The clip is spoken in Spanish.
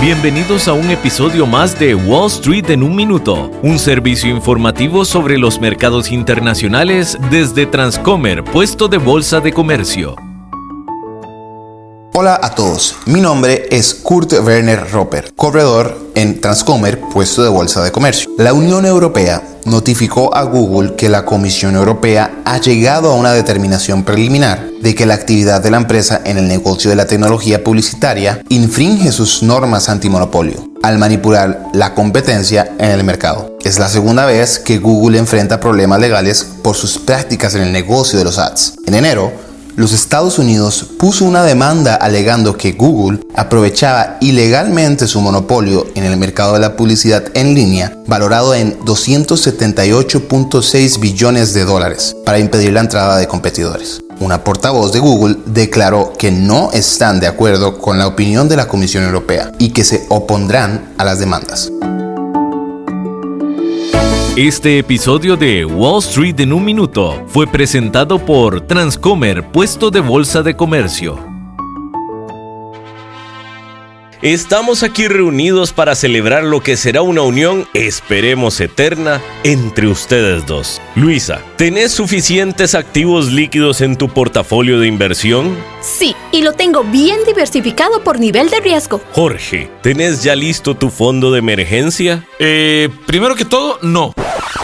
Bienvenidos a un episodio más de Wall Street en un minuto, un servicio informativo sobre los mercados internacionales desde Transcomer, puesto de bolsa de comercio. Hola a todos, mi nombre es Kurt Werner Roper, corredor en Transcomer, puesto de bolsa de comercio. La Unión Europea notificó a Google que la Comisión Europea ha llegado a una determinación preliminar de que la actividad de la empresa en el negocio de la tecnología publicitaria infringe sus normas antimonopolio al manipular la competencia en el mercado. Es la segunda vez que Google enfrenta problemas legales por sus prácticas en el negocio de los ads. En enero, los Estados Unidos puso una demanda alegando que Google aprovechaba ilegalmente su monopolio en el mercado de la publicidad en línea, valorado en 278.6 billones de dólares, para impedir la entrada de competidores. Una portavoz de Google declaró que no están de acuerdo con la opinión de la Comisión Europea y que se opondrán a las demandas. Este episodio de Wall Street en un minuto fue presentado por Transcomer, puesto de bolsa de comercio. Estamos aquí reunidos para celebrar lo que será una unión, esperemos eterna, entre ustedes dos. Luisa, ¿tenés suficientes activos líquidos en tu portafolio de inversión? Sí, y lo tengo bien diversificado por nivel de riesgo. Jorge, ¿tenés ya listo tu fondo de emergencia? Eh, primero que todo, no.